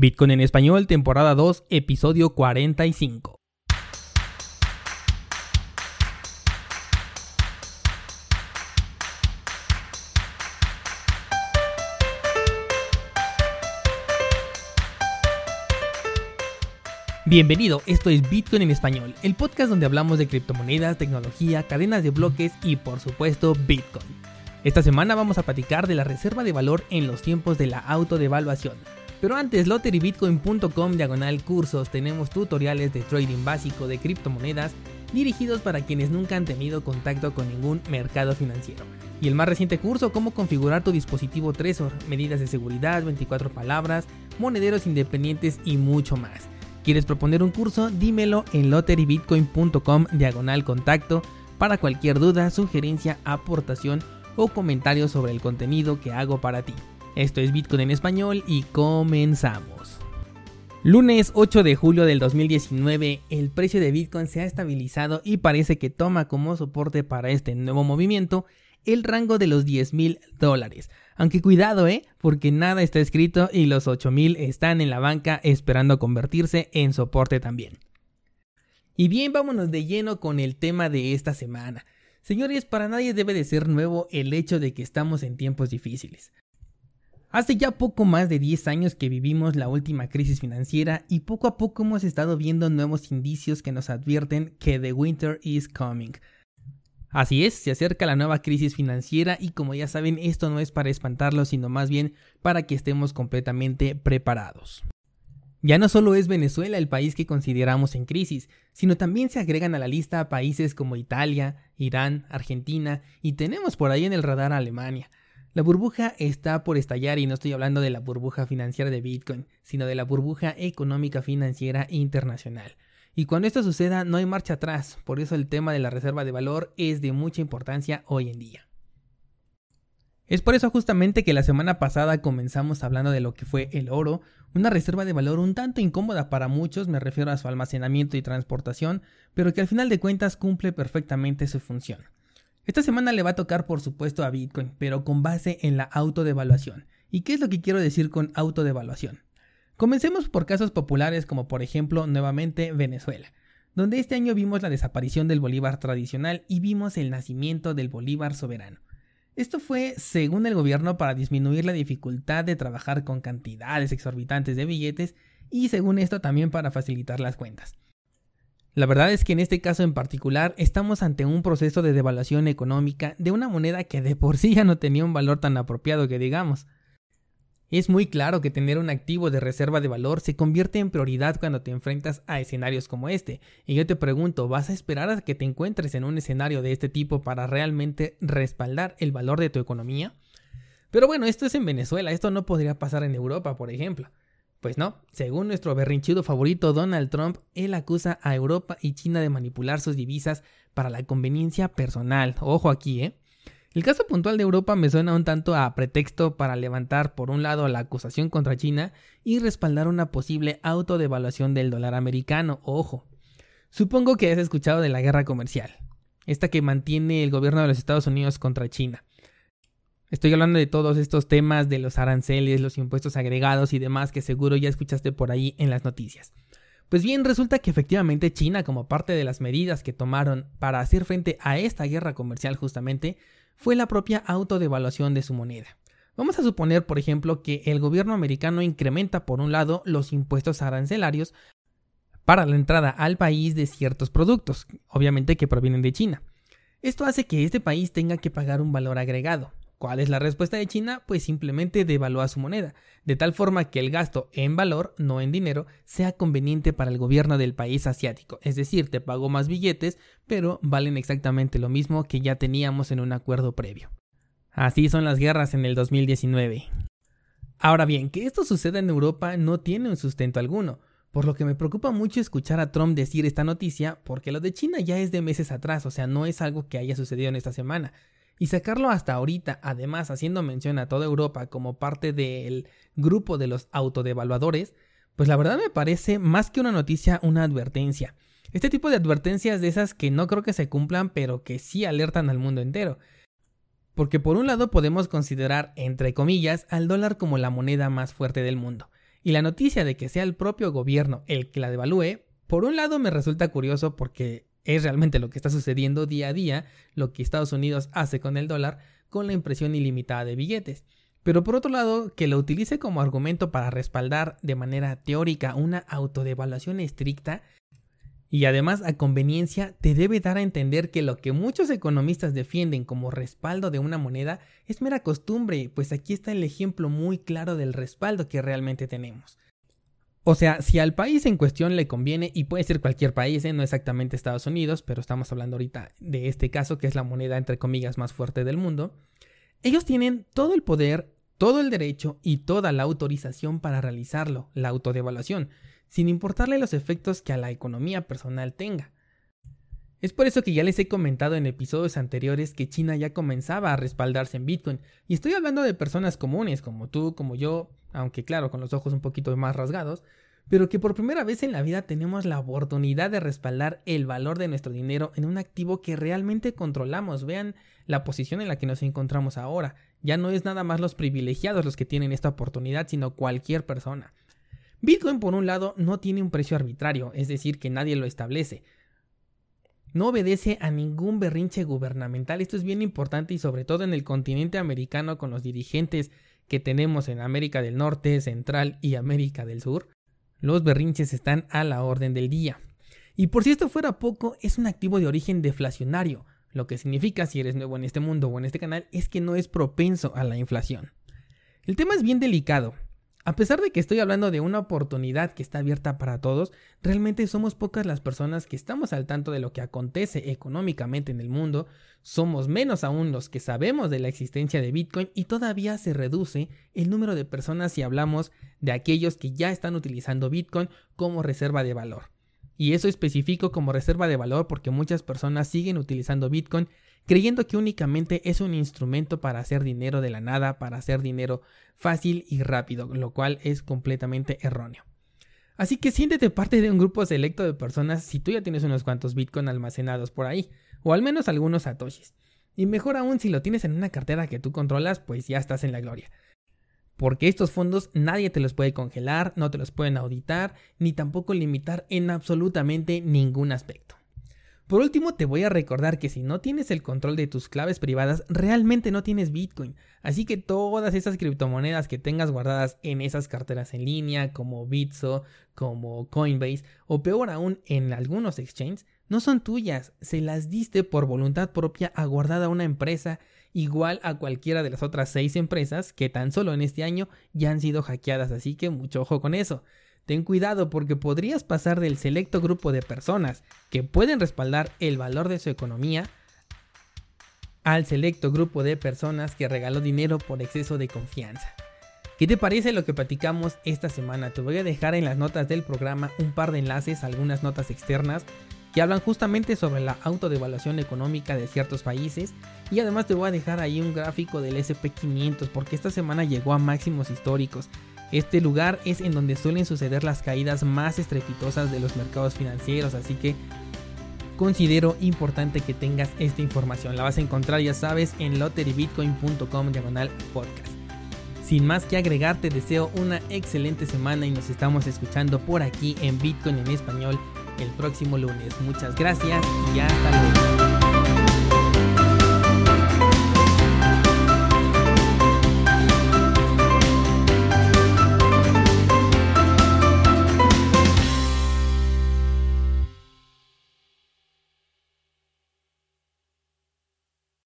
Bitcoin en español, temporada 2, episodio 45. Bienvenido, esto es Bitcoin en español, el podcast donde hablamos de criptomonedas, tecnología, cadenas de bloques y por supuesto Bitcoin. Esta semana vamos a platicar de la reserva de valor en los tiempos de la autodevaluación pero antes, lotterybitcoin.com diagonal cursos, tenemos tutoriales de trading básico de criptomonedas dirigidos para quienes nunca han tenido contacto con ningún mercado financiero. Y el más reciente curso, cómo configurar tu dispositivo Trezor, medidas de seguridad, 24 palabras, monederos independientes y mucho más. ¿Quieres proponer un curso? Dímelo en lotterybitcoin.com diagonal contacto para cualquier duda, sugerencia, aportación o comentario sobre el contenido que hago para ti. Esto es Bitcoin en español y comenzamos. Lunes 8 de julio del 2019, el precio de Bitcoin se ha estabilizado y parece que toma como soporte para este nuevo movimiento el rango de los 10 mil dólares. Aunque cuidado, ¿eh? Porque nada está escrito y los 8 mil están en la banca esperando convertirse en soporte también. Y bien, vámonos de lleno con el tema de esta semana. Señores, para nadie debe de ser nuevo el hecho de que estamos en tiempos difíciles. Hace ya poco más de 10 años que vivimos la última crisis financiera y poco a poco hemos estado viendo nuevos indicios que nos advierten que the winter is coming. Así es, se acerca la nueva crisis financiera y como ya saben esto no es para espantarlo sino más bien para que estemos completamente preparados. Ya no solo es Venezuela el país que consideramos en crisis, sino también se agregan a la lista países como Italia, Irán, Argentina y tenemos por ahí en el radar a Alemania. La burbuja está por estallar y no estoy hablando de la burbuja financiera de Bitcoin, sino de la burbuja económica financiera internacional. Y cuando esto suceda no hay marcha atrás, por eso el tema de la reserva de valor es de mucha importancia hoy en día. Es por eso justamente que la semana pasada comenzamos hablando de lo que fue el oro, una reserva de valor un tanto incómoda para muchos, me refiero a su almacenamiento y transportación, pero que al final de cuentas cumple perfectamente su función. Esta semana le va a tocar por supuesto a Bitcoin, pero con base en la autodevaluación. ¿Y qué es lo que quiero decir con autodevaluación? Comencemos por casos populares como por ejemplo nuevamente Venezuela, donde este año vimos la desaparición del bolívar tradicional y vimos el nacimiento del bolívar soberano. Esto fue, según el gobierno, para disminuir la dificultad de trabajar con cantidades exorbitantes de billetes y según esto también para facilitar las cuentas. La verdad es que en este caso en particular estamos ante un proceso de devaluación económica de una moneda que de por sí ya no tenía un valor tan apropiado que digamos. Es muy claro que tener un activo de reserva de valor se convierte en prioridad cuando te enfrentas a escenarios como este. Y yo te pregunto, ¿vas a esperar a que te encuentres en un escenario de este tipo para realmente respaldar el valor de tu economía? Pero bueno, esto es en Venezuela, esto no podría pasar en Europa, por ejemplo. Pues no, según nuestro berrinchudo favorito Donald Trump, él acusa a Europa y China de manipular sus divisas para la conveniencia personal. Ojo aquí, ¿eh? El caso puntual de Europa me suena un tanto a pretexto para levantar por un lado la acusación contra China y respaldar una posible autodevaluación del dólar americano. Ojo. Supongo que has escuchado de la guerra comercial, esta que mantiene el gobierno de los Estados Unidos contra China. Estoy hablando de todos estos temas de los aranceles, los impuestos agregados y demás que seguro ya escuchaste por ahí en las noticias. Pues bien, resulta que efectivamente China, como parte de las medidas que tomaron para hacer frente a esta guerra comercial justamente, fue la propia autodevaluación de su moneda. Vamos a suponer, por ejemplo, que el gobierno americano incrementa por un lado los impuestos arancelarios para la entrada al país de ciertos productos, obviamente que provienen de China. Esto hace que este país tenga que pagar un valor agregado, ¿Cuál es la respuesta de China? Pues simplemente devalúa su moneda, de tal forma que el gasto en valor, no en dinero, sea conveniente para el gobierno del país asiático. Es decir, te pago más billetes, pero valen exactamente lo mismo que ya teníamos en un acuerdo previo. Así son las guerras en el 2019. Ahora bien, que esto suceda en Europa no tiene un sustento alguno, por lo que me preocupa mucho escuchar a Trump decir esta noticia, porque lo de China ya es de meses atrás, o sea, no es algo que haya sucedido en esta semana y sacarlo hasta ahorita, además haciendo mención a toda Europa como parte del grupo de los autodevaluadores, pues la verdad me parece más que una noticia, una advertencia. Este tipo de advertencias de esas que no creo que se cumplan, pero que sí alertan al mundo entero. Porque por un lado podemos considerar, entre comillas, al dólar como la moneda más fuerte del mundo. Y la noticia de que sea el propio gobierno el que la devalúe, por un lado me resulta curioso porque es realmente lo que está sucediendo día a día, lo que Estados Unidos hace con el dólar, con la impresión ilimitada de billetes. Pero por otro lado, que lo utilice como argumento para respaldar de manera teórica una autodevaluación estricta y además a conveniencia te debe dar a entender que lo que muchos economistas defienden como respaldo de una moneda es mera costumbre, pues aquí está el ejemplo muy claro del respaldo que realmente tenemos. O sea, si al país en cuestión le conviene, y puede ser cualquier país, ¿eh? no exactamente Estados Unidos, pero estamos hablando ahorita de este caso que es la moneda entre comillas más fuerte del mundo, ellos tienen todo el poder, todo el derecho y toda la autorización para realizarlo, la autodevaluación sin importarle los efectos que a la economía personal tenga. Es por eso que ya les he comentado en episodios anteriores que China ya comenzaba a respaldarse en Bitcoin, y estoy hablando de personas comunes como tú, como yo, aunque claro, con los ojos un poquito más rasgados, pero que por primera vez en la vida tenemos la oportunidad de respaldar el valor de nuestro dinero en un activo que realmente controlamos. Vean la posición en la que nos encontramos ahora. Ya no es nada más los privilegiados los que tienen esta oportunidad, sino cualquier persona. Bitcoin, por un lado, no tiene un precio arbitrario, es decir, que nadie lo establece. No obedece a ningún berrinche gubernamental. Esto es bien importante y sobre todo en el continente americano con los dirigentes que tenemos en América del Norte, Central y América del Sur. Los berrinches están a la orden del día. Y por si esto fuera poco, es un activo de origen deflacionario. Lo que significa, si eres nuevo en este mundo o en este canal, es que no es propenso a la inflación. El tema es bien delicado, a pesar de que estoy hablando de una oportunidad que está abierta para todos, realmente somos pocas las personas que estamos al tanto de lo que acontece económicamente en el mundo, somos menos aún los que sabemos de la existencia de Bitcoin y todavía se reduce el número de personas si hablamos de aquellos que ya están utilizando Bitcoin como reserva de valor. Y eso especifico como reserva de valor porque muchas personas siguen utilizando Bitcoin creyendo que únicamente es un instrumento para hacer dinero de la nada, para hacer dinero fácil y rápido, lo cual es completamente erróneo. Así que siéntete parte de un grupo selecto de personas si tú ya tienes unos cuantos Bitcoin almacenados por ahí, o al menos algunos satoshis. Y mejor aún si lo tienes en una cartera que tú controlas, pues ya estás en la gloria. Porque estos fondos nadie te los puede congelar, no te los pueden auditar, ni tampoco limitar en absolutamente ningún aspecto. Por último, te voy a recordar que si no tienes el control de tus claves privadas, realmente no tienes Bitcoin. Así que todas esas criptomonedas que tengas guardadas en esas carteras en línea, como Bitso, como Coinbase, o peor aún en algunos exchanges, no son tuyas, se las diste por voluntad propia a guardar a una empresa igual a cualquiera de las otras seis empresas que tan solo en este año ya han sido hackeadas, así que mucho ojo con eso. Ten cuidado porque podrías pasar del selecto grupo de personas que pueden respaldar el valor de su economía al selecto grupo de personas que regaló dinero por exceso de confianza. ¿Qué te parece lo que platicamos esta semana? Te voy a dejar en las notas del programa un par de enlaces, algunas notas externas que hablan justamente sobre la autodevaluación económica de ciertos países y además te voy a dejar ahí un gráfico del SP500 porque esta semana llegó a máximos históricos. Este lugar es en donde suelen suceder las caídas más estrepitosas de los mercados financieros, así que considero importante que tengas esta información. La vas a encontrar, ya sabes, en lotterybitcoin.com diagonal podcast. Sin más que agregar, te deseo una excelente semana y nos estamos escuchando por aquí en Bitcoin en español el próximo lunes. Muchas gracias y hasta luego.